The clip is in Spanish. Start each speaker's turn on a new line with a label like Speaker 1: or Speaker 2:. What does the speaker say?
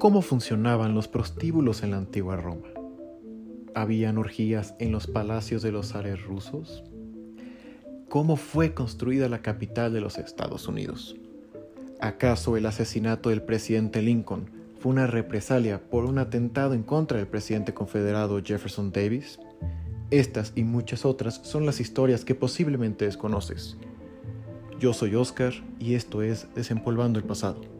Speaker 1: cómo funcionaban los prostíbulos en la antigua Roma. ¿Habían orgías en los palacios de los zares rusos? ¿Cómo fue construida la capital de los Estados Unidos? ¿Acaso el asesinato del presidente Lincoln fue una represalia por un atentado en contra del presidente confederado Jefferson Davis? Estas y muchas otras son las historias que posiblemente desconoces. Yo soy Oscar y esto es Desempolvando el Pasado.